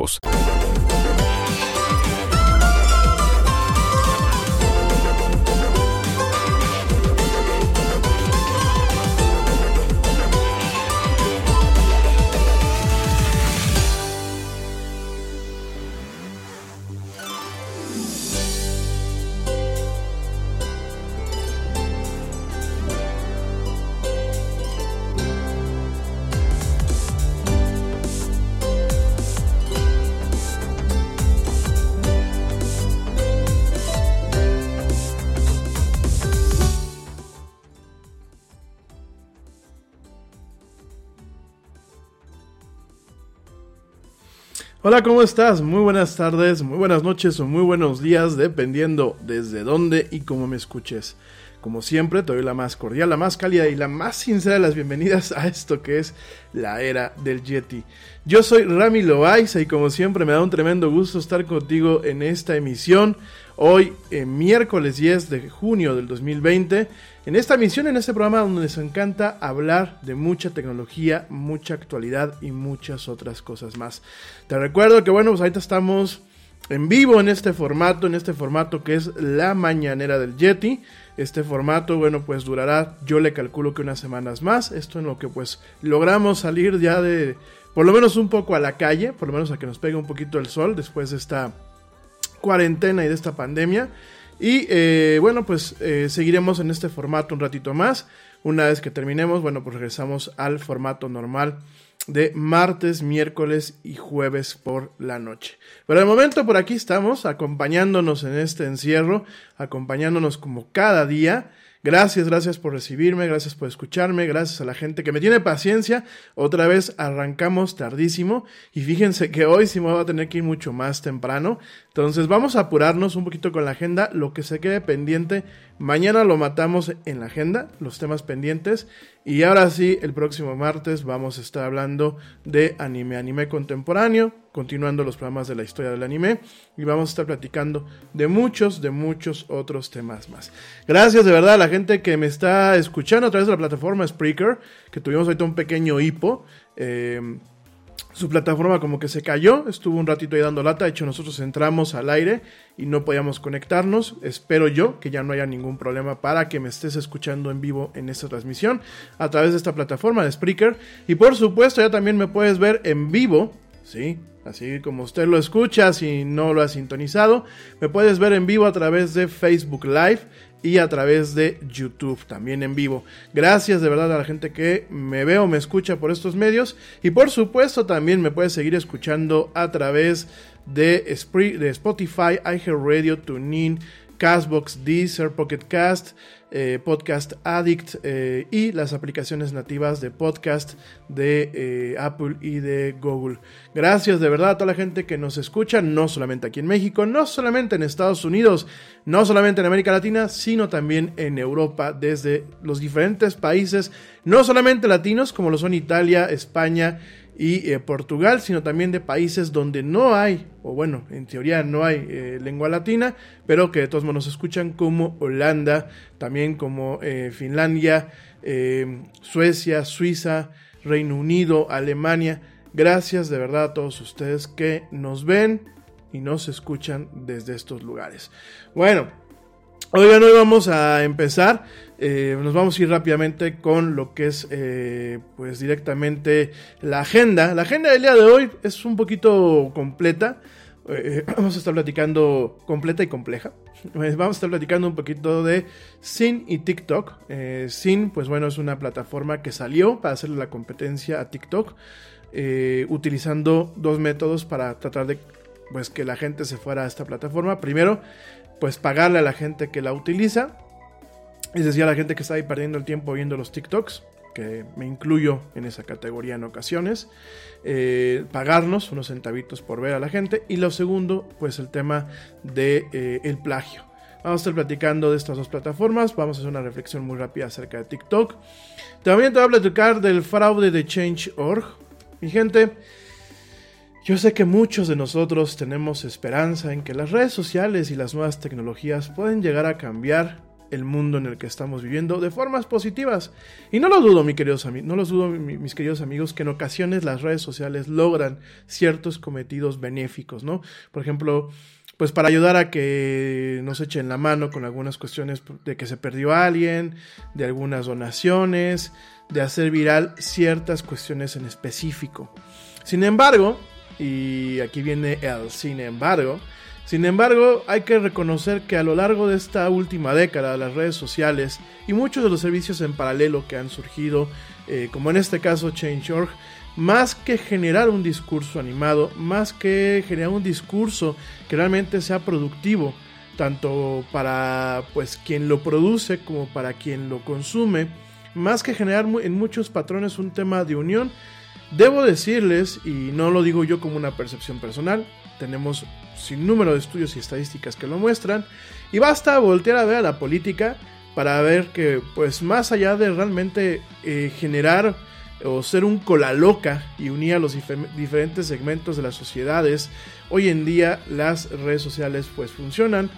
News. Hola, ¿cómo estás? Muy buenas tardes, muy buenas noches o muy buenos días, dependiendo desde dónde y cómo me escuches. Como siempre, te doy la más cordial, la más cálida y la más sincera de las bienvenidas a esto que es la era del Yeti. Yo soy Rami Loaiza y como siempre me da un tremendo gusto estar contigo en esta emisión. Hoy, miércoles 10 de junio del 2020, en esta emisión, en este programa donde nos encanta hablar de mucha tecnología, mucha actualidad y muchas otras cosas más. Te recuerdo que, bueno, pues ahorita estamos en vivo en este formato, en este formato que es la mañanera del Yeti. Este formato, bueno, pues durará, yo le calculo que unas semanas más. Esto en lo que pues logramos salir ya de, por lo menos un poco a la calle, por lo menos a que nos pegue un poquito el sol después de esta cuarentena y de esta pandemia. Y eh, bueno, pues eh, seguiremos en este formato un ratito más. Una vez que terminemos, bueno, pues regresamos al formato normal de martes, miércoles y jueves por la noche. Pero de momento por aquí estamos acompañándonos en este encierro, acompañándonos como cada día. Gracias, gracias por recibirme, gracias por escucharme, gracias a la gente que me tiene paciencia. Otra vez arrancamos tardísimo y fíjense que hoy sí me voy a tener que ir mucho más temprano. Entonces vamos a apurarnos un poquito con la agenda, lo que se quede pendiente. Mañana lo matamos en la agenda, los temas pendientes. Y ahora sí, el próximo martes vamos a estar hablando de anime, anime contemporáneo, continuando los programas de la historia del anime. Y vamos a estar platicando de muchos, de muchos otros temas más. Gracias de verdad a la gente que me está escuchando a través de la plataforma Spreaker, que tuvimos ahorita un pequeño hipo. Eh, su plataforma como que se cayó, estuvo un ratito ahí dando lata, de hecho nosotros entramos al aire y no podíamos conectarnos, espero yo que ya no haya ningún problema para que me estés escuchando en vivo en esta transmisión a través de esta plataforma de Spreaker. Y por supuesto ya también me puedes ver en vivo, sí, así como usted lo escucha si no lo ha sintonizado, me puedes ver en vivo a través de Facebook Live y a través de YouTube también en vivo. Gracias de verdad a la gente que me ve o me escucha por estos medios y por supuesto también me puedes seguir escuchando a través de, de Spotify, iHeartRadio, TuneIn, Castbox, Deezer, Pocket Cast, eh, Podcast Addict eh, y las aplicaciones nativas de podcast de eh, Apple y de Google. Gracias de verdad a toda la gente que nos escucha, no solamente aquí en México, no solamente en Estados Unidos, no solamente en América Latina, sino también en Europa, desde los diferentes países, no solamente latinos como lo son Italia, España, y eh, Portugal, sino también de países donde no hay, o bueno, en teoría no hay eh, lengua latina, pero que de todos modos escuchan como Holanda, también como eh, Finlandia, Suecia, Suiza, Reino Unido, Alemania. Gracias de verdad a todos ustedes que nos ven y nos escuchan desde estos lugares. Bueno, Oigan, hoy vamos a empezar. Eh, nos vamos a ir rápidamente con lo que es, eh, pues directamente la agenda. La agenda del día de hoy es un poquito completa. Eh, vamos a estar platicando completa y compleja. Vamos a estar platicando un poquito de Sin y TikTok. Sin, pues bueno, es una plataforma que salió para hacerle la competencia a TikTok, utilizando dos métodos para tratar de pues que la gente se fuera a esta plataforma. Primero, pues pagarle a la gente que la utiliza. Es decir, a la gente que está ahí perdiendo el tiempo viendo los TikToks, que me incluyo en esa categoría en ocasiones. Eh, pagarnos unos centavitos por ver a la gente. Y lo segundo, pues el tema de eh, el plagio. Vamos a estar platicando de estas dos plataformas. Vamos a hacer una reflexión muy rápida acerca de TikTok. También te voy a platicar del fraude de Change.org. Mi gente, yo sé que muchos de nosotros tenemos esperanza en que las redes sociales y las nuevas tecnologías pueden llegar a cambiar el mundo en el que estamos viviendo de formas positivas. Y no lo dudo, mis queridos, no los dudo, mis queridos amigos, que en ocasiones las redes sociales logran ciertos cometidos benéficos, ¿no? Por ejemplo, pues para ayudar a que nos echen la mano con algunas cuestiones de que se perdió alguien, de algunas donaciones, de hacer viral ciertas cuestiones en específico. Sin embargo, y aquí viene el sin embargo. Sin embargo, hay que reconocer que a lo largo de esta última década las redes sociales y muchos de los servicios en paralelo que han surgido, eh, como en este caso Change.org, más que generar un discurso animado, más que generar un discurso que realmente sea productivo, tanto para pues quien lo produce como para quien lo consume, más que generar en muchos patrones un tema de unión, Debo decirles, y no lo digo yo como una percepción personal, tenemos sin número de estudios y estadísticas que lo muestran, y basta voltear a ver a la política para ver que, pues más allá de realmente eh, generar o ser un cola loca y unir a los diferentes segmentos de las sociedades, hoy en día las redes sociales pues funcionan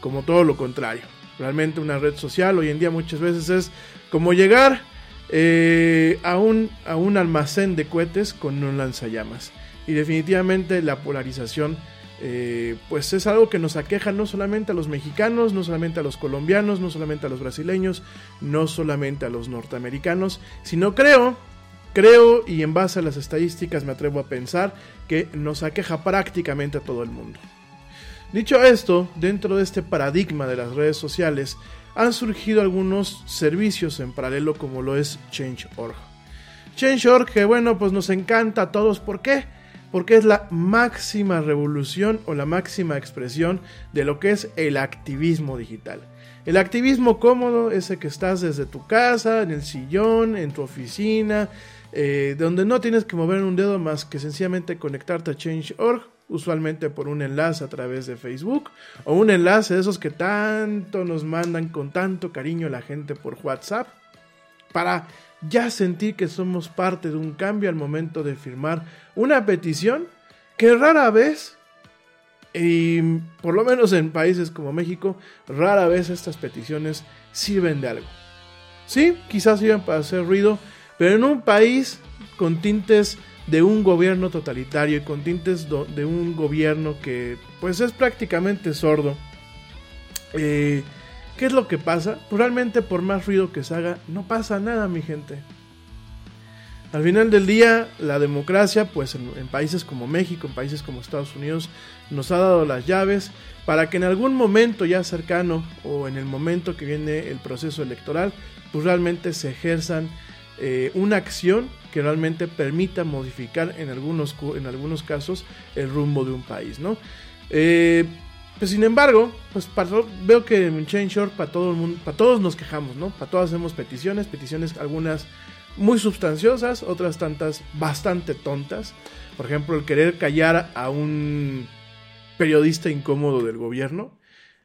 como todo lo contrario. Realmente una red social hoy en día muchas veces es como llegar eh, a, un, a un almacén de cohetes con un lanzallamas. Y definitivamente la polarización eh, pues es algo que nos aqueja no solamente a los mexicanos, no solamente a los colombianos, no solamente a los brasileños, no solamente a los norteamericanos, sino creo, creo y en base a las estadísticas me atrevo a pensar que nos aqueja prácticamente a todo el mundo. Dicho esto, dentro de este paradigma de las redes sociales, han surgido algunos servicios en paralelo como lo es Change.org. Change.org que bueno, pues nos encanta a todos. ¿Por qué? Porque es la máxima revolución o la máxima expresión de lo que es el activismo digital. El activismo cómodo, ese que estás desde tu casa, en el sillón, en tu oficina, eh, donde no tienes que mover un dedo más que sencillamente conectarte a Change.org usualmente por un enlace a través de Facebook o un enlace de esos que tanto nos mandan con tanto cariño la gente por WhatsApp para ya sentir que somos parte de un cambio al momento de firmar una petición que rara vez y por lo menos en países como México, rara vez estas peticiones sirven de algo. Sí, quizás sirven para hacer ruido, pero en un país con tintes de un gobierno totalitario y con tintes de un gobierno que pues es prácticamente sordo. Eh, ¿Qué es lo que pasa? Pues realmente por más ruido que se haga, no pasa nada, mi gente. Al final del día, la democracia, pues en, países como México, en países como Estados Unidos, nos ha dado las llaves para que en algún momento ya cercano o en el momento que viene el proceso electoral, pues realmente se ejerzan eh, una acción que realmente permita modificar en algunos, en algunos casos el rumbo de un país, ¿no? Eh, pues sin embargo, pues veo que en Change.org para todo el mundo, para todos nos quejamos, ¿no? Para todos hacemos peticiones, peticiones algunas muy sustanciosas, otras tantas bastante tontas. Por ejemplo, el querer callar a un periodista incómodo del gobierno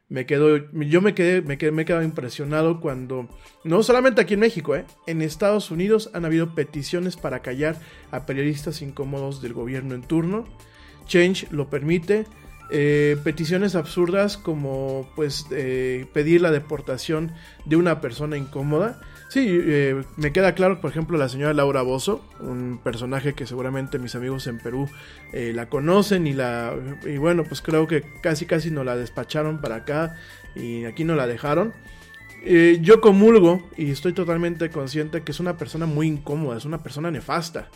me quedo, yo me quedé, me quedé, me he quedado impresionado cuando, no solamente aquí en México, ¿eh? en Estados Unidos han habido peticiones para callar a periodistas incómodos del gobierno en turno. Change lo permite. eh, peticiones absurdas como pues eh, pedir la deportación de una persona incómoda. Sí, eh, me queda claro, por ejemplo, la señora Laura Bozo, un personaje que seguramente mis amigos en Perú la conocen y la y bueno, pues creo que casi casi nos la despacharon para acá y aquí no la dejaron. yo comulgo y estoy totalmente consciente que es una persona muy incómoda, es una persona nefasta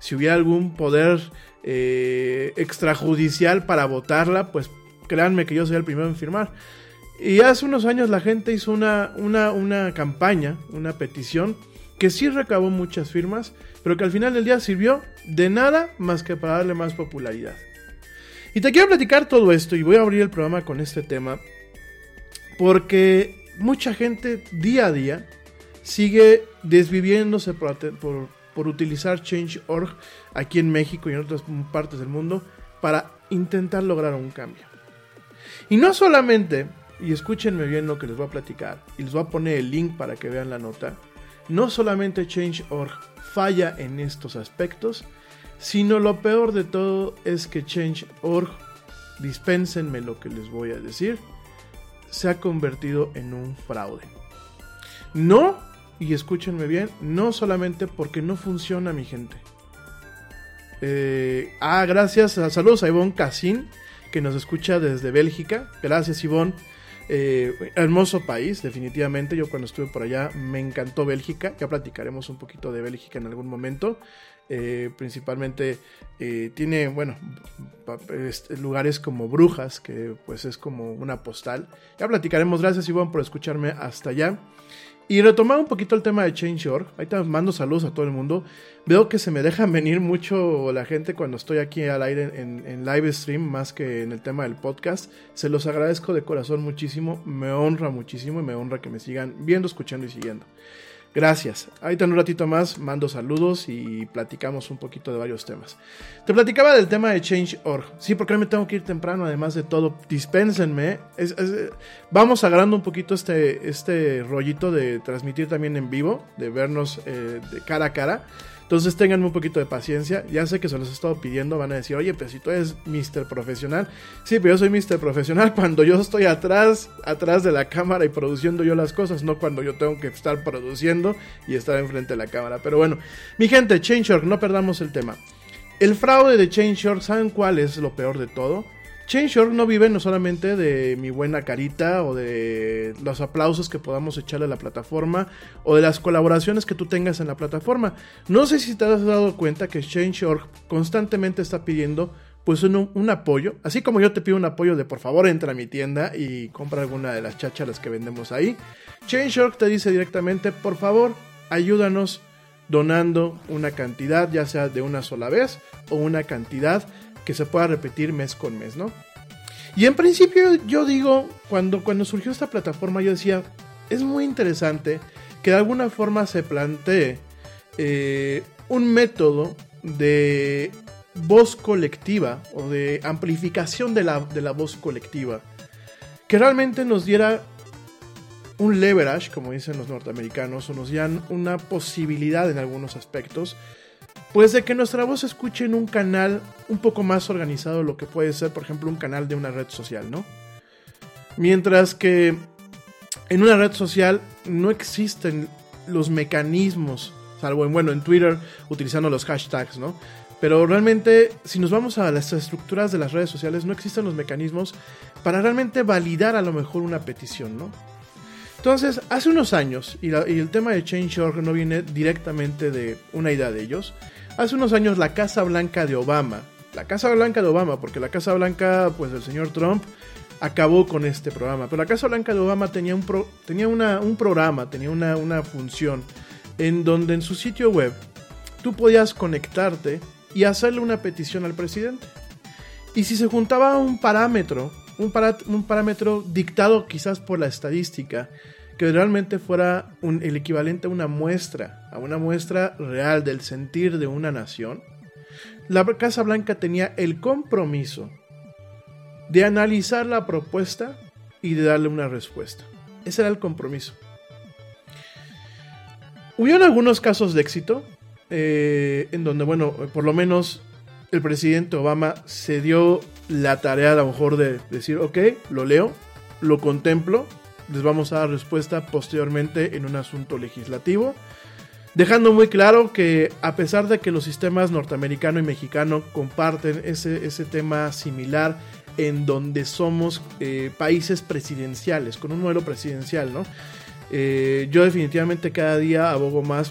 si hubiera algún poder eh, extrajudicial para votarla, pues créanme que yo soy el primero en firmar. Y hace unos años la gente hizo una, una, una campaña, una petición, que sí recabó muchas firmas, pero que al final del día sirvió de nada más que para darle más popularidad. Y te quiero platicar todo esto y voy a abrir el programa con este tema, porque mucha gente día a día sigue desviviéndose por, por, por utilizar Change.org aquí en México y en otras partes del mundo para intentar lograr un cambio. Y no solamente, y escúchenme bien lo que les voy a platicar, y les voy a poner el link para que vean la nota, no solamente Change.org falla en estos aspectos, sino lo peor de todo es que Change.org, dispénsenme lo que les voy a decir, se ha convertido en un fraude. No y escúchenme bien, no solamente porque no funciona mi gente. Eh, ah, gracias, saludos a Ivonne Casín, que nos escucha desde Bélgica. Gracias Ivonne. Eh, hermoso país, definitivamente. Yo cuando estuve por allá me encantó Bélgica. Ya platicaremos un poquito de Bélgica en algún momento. Eh, principalmente tiene, bueno, lugares como Brujas, que pues es como una postal. Ya platicaremos. Gracias Ivonne por escucharme hasta allá. Y retomar un poquito el tema de Change.org. Ahorita mando saludos a todo el mundo. Veo que se me dejan venir mucho la gente cuando estoy aquí al aire en, en, live stream, más que en el tema del podcast. Se los agradezco de corazón muchísimo. Me honra muchísimo y me honra que me sigan viendo, escuchando y siguiendo. Gracias. Ahorita en un ratito más mando saludos y platicamos un poquito de varios temas. Te platicaba del tema de Change.org. Sí, porque me tengo que ir temprano, además de todo. Dispénsenme. vamos agarrando un poquito este, este rollito de transmitir también en vivo, de vernos eh, de cara a cara. Entonces tengan un poquito de paciencia. Ya sé que se los he estado pidiendo. Van a decir, oye, pero si tú eres Mr. Profesional. Sí, pero yo soy Mr. Profesional cuando yo estoy atrás, atrás de la cámara y produciendo yo las cosas, no cuando yo tengo que estar produciendo y estar enfrente de la cámara. Pero bueno, mi gente, Change.org, no perdamos el tema. El fraude de Change.org, ¿saben cuál es lo peor de todo? Change.org no vive no solamente de mi buena carita o de los aplausos que podamos echarle a la plataforma o de las colaboraciones que tú tengas en la plataforma. No sé si te has dado cuenta que Change.org constantemente está pidiendo pues un, apoyo, así como yo te pido un apoyo de por favor entra a mi tienda y compra alguna de las chácharas que vendemos ahí. Change.org te dice directamente por favor ayúdanos donando una cantidad ya sea de una sola vez o una cantidad que se pueda repetir mes con mes, ¿no? Y en principio yo digo, cuando, cuando surgió esta plataforma, yo decía, es muy interesante que de alguna forma se plantee eh, un método de voz colectiva o de amplificación de la, de la voz colectiva que realmente nos diera un leverage, como dicen los norteamericanos, o nos dieran una posibilidad en algunos aspectos pues de que nuestra voz se escuche en un canal un poco más organizado lo que puede ser, por ejemplo, un canal de una red social, ¿no? Mientras que en una red social no existen los mecanismos, salvo en, bueno, en Twitter utilizando los hashtags, ¿no? Pero realmente, si nos vamos a las estructuras de las redes sociales, no existen los mecanismos para realmente validar a lo mejor una petición, ¿no? Entonces, hace unos años, y, y el tema de Change.org no viene directamente de una idea de ellos, Hace unos años la Casa Blanca de Obama, la Casa Blanca de Obama, porque la Casa Blanca, pues del señor Trump, acabó con este programa. Pero la Casa Blanca de Obama tenía un, tenía un programa, tenía una, una función en donde en su sitio web tú podías conectarte y hacerle una petición al presidente. Y si se juntaba un parámetro, un, un parámetro dictado quizás por la estadística, que realmente fuera el equivalente a una muestra, a una muestra real del sentir de una nación, la Casa Blanca tenía el compromiso de analizar la propuesta y de darle una respuesta. Ese era el compromiso. Hubieron algunos casos de éxito, eh, en donde, bueno, por lo menos el presidente Obama se dio la tarea a lo mejor de decir, ok, lo leo, lo contemplo, les vamos a dar respuesta posteriormente en un asunto legislativo, dejando muy claro que a pesar de que los sistemas norteamericano y mexicano comparten ese, ese tema similar en donde somos eh, países presidenciales, con un modelo presidencial, ¿no? Eh, yo definitivamente cada día abogo más